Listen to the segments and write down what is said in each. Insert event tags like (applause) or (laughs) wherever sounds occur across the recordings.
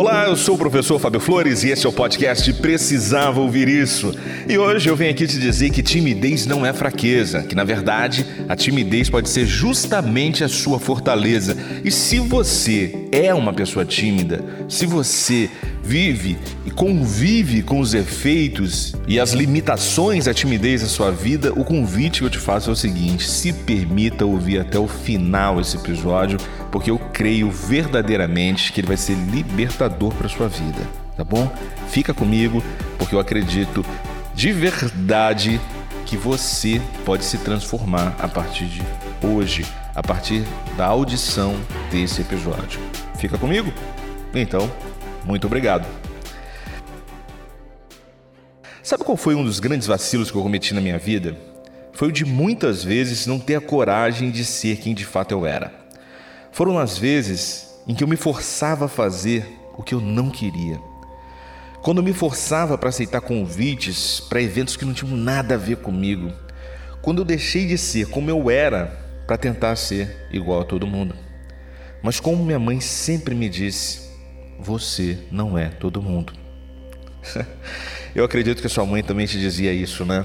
Olá, eu sou o professor Fábio Flores e esse é o podcast Precisava Ouvir Isso. E hoje eu venho aqui te dizer que timidez não é fraqueza, que na verdade a timidez pode ser justamente a sua fortaleza. E se você é uma pessoa tímida, se você vive e convive com os efeitos e as limitações da timidez da sua vida, o convite que eu te faço é o seguinte: se permita ouvir até o final esse episódio, porque eu creio verdadeiramente que ele vai ser libertador para sua vida, tá bom? Fica comigo, porque eu acredito de verdade que você pode se transformar a partir de hoje, a partir da audição desse episódio. Fica comigo? Então, muito obrigado. Sabe qual foi um dos grandes vacilos que eu cometi na minha vida? Foi o de muitas vezes não ter a coragem de ser quem de fato eu era. Foram as vezes em que eu me forçava a fazer o que eu não queria. Quando eu me forçava para aceitar convites para eventos que não tinham nada a ver comigo. Quando eu deixei de ser como eu era para tentar ser igual a todo mundo. Mas como minha mãe sempre me disse, você não é todo mundo. (laughs) Eu acredito que sua mãe também te dizia isso, né?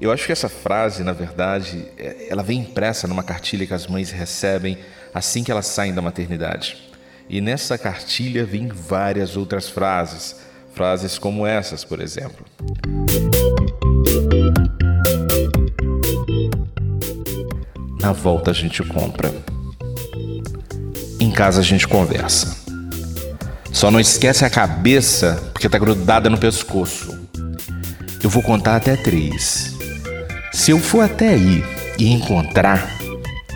Eu acho que essa frase, na verdade, é, ela vem impressa numa cartilha que as mães recebem assim que elas saem da maternidade. E nessa cartilha vem várias outras frases, frases como essas, por exemplo. Na volta a gente compra. Em casa a gente conversa. Só não esquece a cabeça porque tá grudada no pescoço. Eu vou contar até três. Se eu for até aí e encontrar,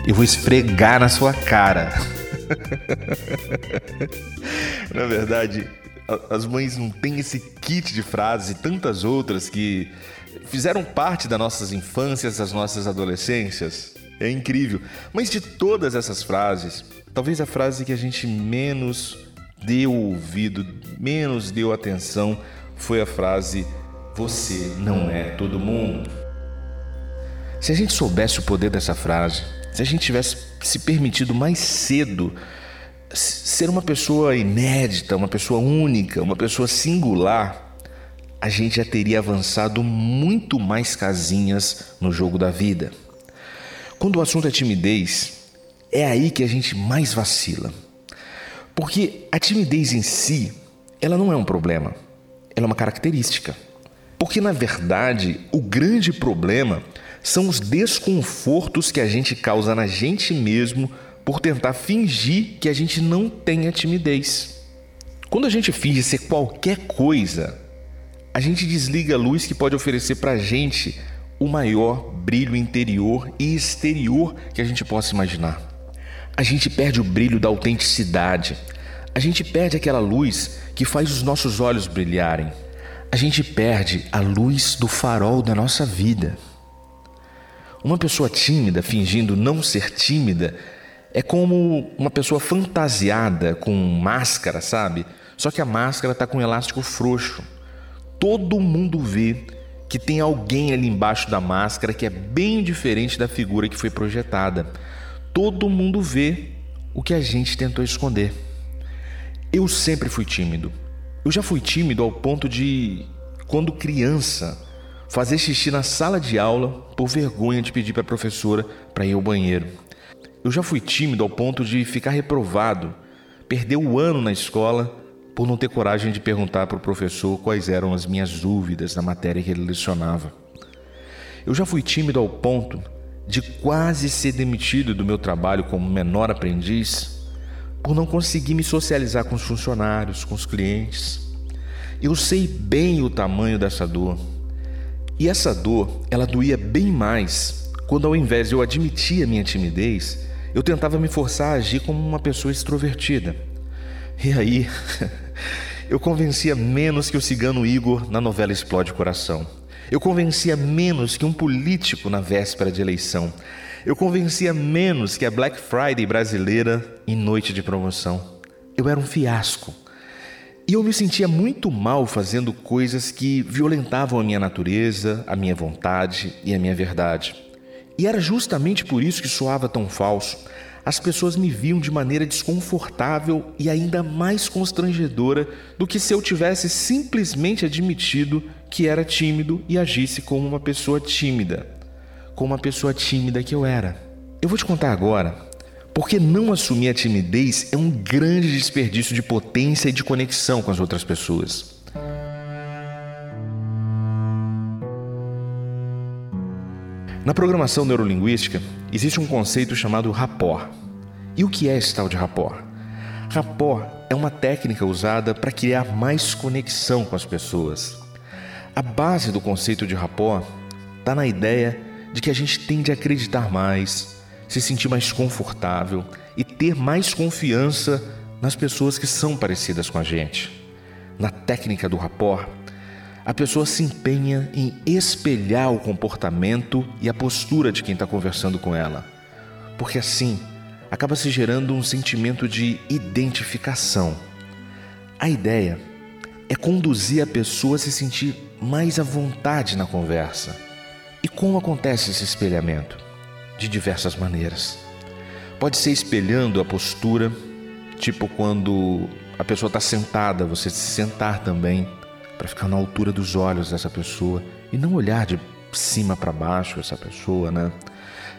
eu vou esfregar na sua cara. (laughs) na verdade, as mães não têm esse kit de frases e tantas outras que fizeram parte das nossas infâncias, das nossas adolescências. É incrível. Mas de todas essas frases, talvez a frase que a gente menos deu ouvido, menos deu atenção, foi a frase: Você não é todo mundo. Se a gente soubesse o poder dessa frase, se a gente tivesse se permitido mais cedo ser uma pessoa inédita, uma pessoa única, uma pessoa singular, a gente já teria avançado muito mais casinhas no jogo da vida. Quando o assunto é timidez, é aí que a gente mais vacila. Porque a timidez em si, ela não é um problema, ela é uma característica. Porque na verdade, o grande problema são os desconfortos que a gente causa na gente mesmo por tentar fingir que a gente não tem a timidez. Quando a gente finge ser qualquer coisa, a gente desliga a luz que pode oferecer para a gente o maior brilho interior e exterior que a gente possa imaginar a gente perde o brilho da autenticidade. A gente perde aquela luz que faz os nossos olhos brilharem. A gente perde a luz do farol da nossa vida. Uma pessoa tímida fingindo não ser tímida é como uma pessoa fantasiada com máscara, sabe? Só que a máscara está com um elástico frouxo. Todo mundo vê que tem alguém ali embaixo da máscara que é bem diferente da figura que foi projetada todo mundo vê o que a gente tentou esconder. Eu sempre fui tímido. Eu já fui tímido ao ponto de, quando criança, fazer xixi na sala de aula por vergonha de pedir para a professora para ir ao banheiro. Eu já fui tímido ao ponto de ficar reprovado, perder o ano na escola por não ter coragem de perguntar para o professor quais eram as minhas dúvidas na matéria que ele lecionava. Eu já fui tímido ao ponto de quase ser demitido do meu trabalho como menor aprendiz por não conseguir me socializar com os funcionários, com os clientes. Eu sei bem o tamanho dessa dor. E essa dor, ela doía bem mais quando ao invés de eu admitir a minha timidez, eu tentava me forçar a agir como uma pessoa extrovertida. E aí, (laughs) eu convencia menos que o cigano Igor na novela Explode Coração. Eu convencia menos que um político na véspera de eleição. Eu convencia menos que a Black Friday brasileira em noite de promoção. Eu era um fiasco. E eu me sentia muito mal fazendo coisas que violentavam a minha natureza, a minha vontade e a minha verdade. E era justamente por isso que soava tão falso. As pessoas me viam de maneira desconfortável e ainda mais constrangedora do que se eu tivesse simplesmente admitido que era tímido e agisse como uma pessoa tímida, como uma pessoa tímida que eu era. Eu vou te contar agora porque não assumir a timidez é um grande desperdício de potência e de conexão com as outras pessoas. Na programação neurolinguística, existe um conceito chamado rapport. E o que é esse tal de rapport? Rapport é uma técnica usada para criar mais conexão com as pessoas. A base do conceito de rapport está na ideia de que a gente tende a acreditar mais, se sentir mais confortável e ter mais confiança nas pessoas que são parecidas com a gente. Na técnica do rapport, a pessoa se empenha em espelhar o comportamento e a postura de quem está conversando com ela, porque assim acaba se gerando um sentimento de identificação. A ideia é conduzir a pessoa a se sentir mais à vontade na conversa. E como acontece esse espelhamento? De diversas maneiras. Pode ser espelhando a postura, tipo quando a pessoa está sentada, você se sentar também para ficar na altura dos olhos dessa pessoa e não olhar de cima para baixo essa pessoa, né?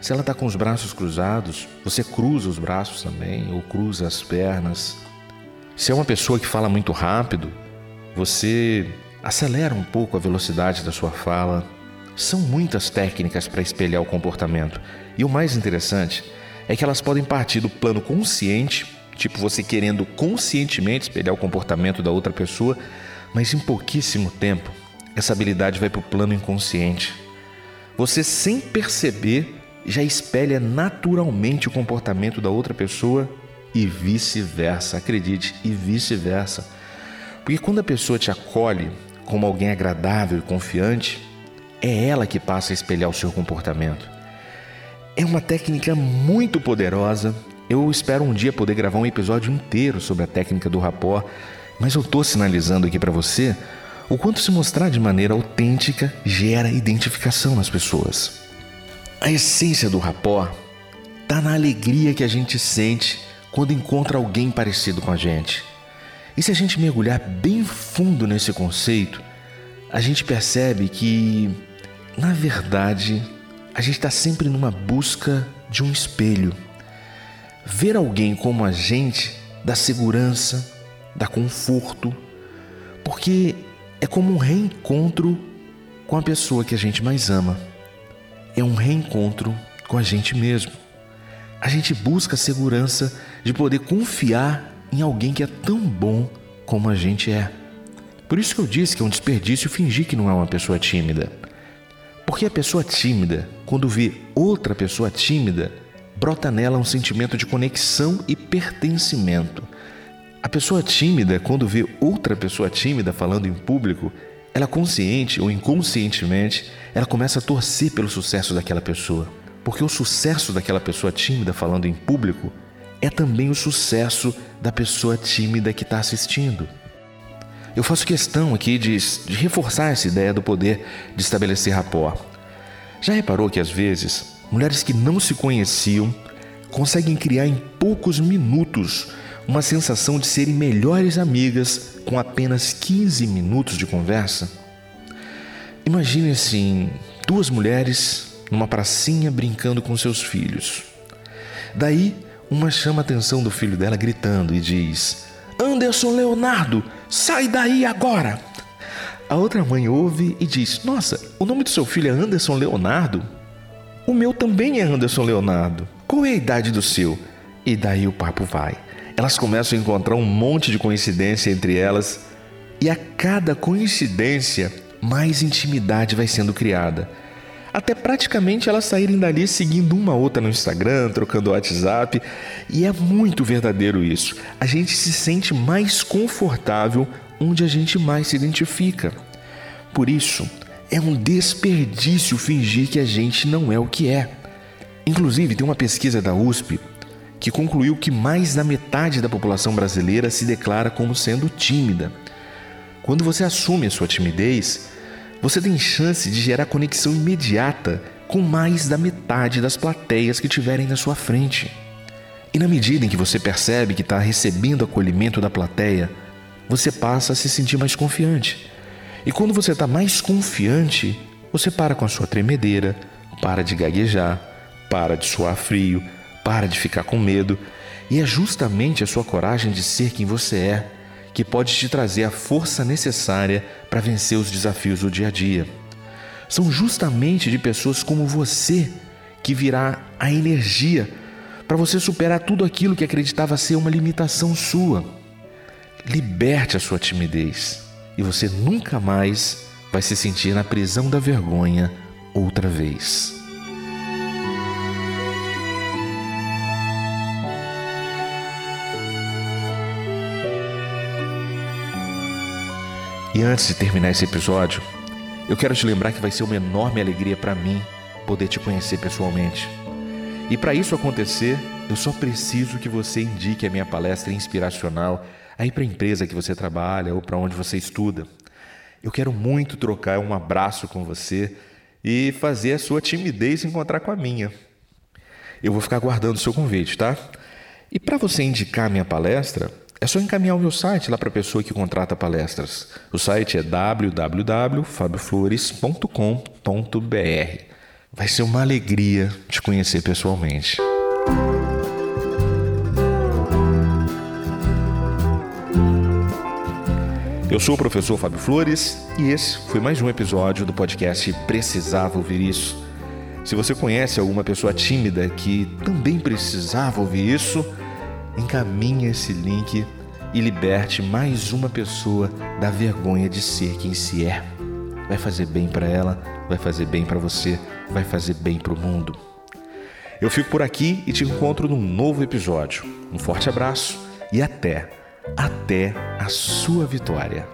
Se ela está com os braços cruzados, você cruza os braços também ou cruza as pernas. Se é uma pessoa que fala muito rápido, você acelera um pouco a velocidade da sua fala. São muitas técnicas para espelhar o comportamento. E o mais interessante é que elas podem partir do plano consciente, tipo você querendo conscientemente espelhar o comportamento da outra pessoa, mas em pouquíssimo tempo, essa habilidade vai para o plano inconsciente. Você, sem perceber, já espelha naturalmente o comportamento da outra pessoa e vice-versa. Acredite, e vice-versa. Porque quando a pessoa te acolhe como alguém agradável e confiante, é ela que passa a espelhar o seu comportamento. É uma técnica muito poderosa. Eu espero um dia poder gravar um episódio inteiro sobre a técnica do rapport mas eu estou sinalizando aqui para você o quanto se mostrar de maneira autêntica gera identificação nas pessoas. A essência do rapport está na alegria que a gente sente quando encontra alguém parecido com a gente. E se a gente mergulhar bem fundo nesse conceito, a gente percebe que, na verdade, a gente está sempre numa busca de um espelho. Ver alguém como a gente dá segurança, dá conforto, porque é como um reencontro com a pessoa que a gente mais ama. É um reencontro com a gente mesmo. A gente busca a segurança de poder confiar em alguém que é tão bom como a gente é. Por isso que eu disse que é um desperdício fingir que não é uma pessoa tímida. Porque a pessoa tímida, quando vê outra pessoa tímida, brota nela um sentimento de conexão e pertencimento. A pessoa tímida, quando vê outra pessoa tímida falando em público, ela consciente ou inconscientemente, ela começa a torcer pelo sucesso daquela pessoa. Porque o sucesso daquela pessoa tímida falando em público é também o sucesso da pessoa tímida que está assistindo. Eu faço questão aqui de, de, reforçar essa ideia do poder de estabelecer rapport. Já reparou que às vezes mulheres que não se conheciam conseguem criar em poucos minutos uma sensação de serem melhores amigas com apenas 15 minutos de conversa? Imagine assim, duas mulheres numa pracinha brincando com seus filhos. Daí, uma chama a atenção do filho dela gritando e diz: Anderson Leonardo, sai daí agora! A outra mãe ouve e diz: Nossa, o nome do seu filho é Anderson Leonardo? O meu também é Anderson Leonardo. Qual é a idade do seu? E daí o papo vai elas começam a encontrar um monte de coincidência entre elas e a cada coincidência mais intimidade vai sendo criada. Até praticamente elas saírem dali seguindo uma outra no Instagram, trocando WhatsApp, e é muito verdadeiro isso. A gente se sente mais confortável onde a gente mais se identifica. Por isso, é um desperdício fingir que a gente não é o que é. Inclusive, tem uma pesquisa da USP que concluiu que mais da metade da população brasileira se declara como sendo tímida. Quando você assume a sua timidez, você tem chance de gerar conexão imediata com mais da metade das plateias que tiverem na sua frente. E na medida em que você percebe que está recebendo acolhimento da plateia, você passa a se sentir mais confiante. E quando você está mais confiante, você para com a sua tremedeira, para de gaguejar, para de suar frio, para de ficar com medo. E é justamente a sua coragem de ser quem você é que pode te trazer a força necessária para vencer os desafios do dia a dia. São justamente de pessoas como você que virá a energia para você superar tudo aquilo que acreditava ser uma limitação sua. Liberte a sua timidez e você nunca mais vai se sentir na prisão da vergonha outra vez. E antes de terminar esse episódio, eu quero te lembrar que vai ser uma enorme alegria para mim poder te conhecer pessoalmente. E para isso acontecer, eu só preciso que você indique a minha palestra inspiracional aí para a empresa que você trabalha ou para onde você estuda. Eu quero muito trocar um abraço com você e fazer a sua timidez encontrar com a minha. Eu vou ficar aguardando o seu convite, tá? E para você indicar a minha palestra, é só encaminhar o meu site lá para a pessoa que contrata palestras. O site é www.fabioflores.com.br. Vai ser uma alegria te conhecer pessoalmente. Eu sou o professor Fábio Flores e esse foi mais um episódio do podcast Precisava Ouvir Isso. Se você conhece alguma pessoa tímida que também precisava ouvir isso, encaminhe esse link e liberte mais uma pessoa da vergonha de ser quem se é. Vai fazer bem para ela, vai fazer bem para você, vai fazer bem para o mundo. Eu fico por aqui e te encontro num novo episódio. Um forte abraço e até! até a sua vitória.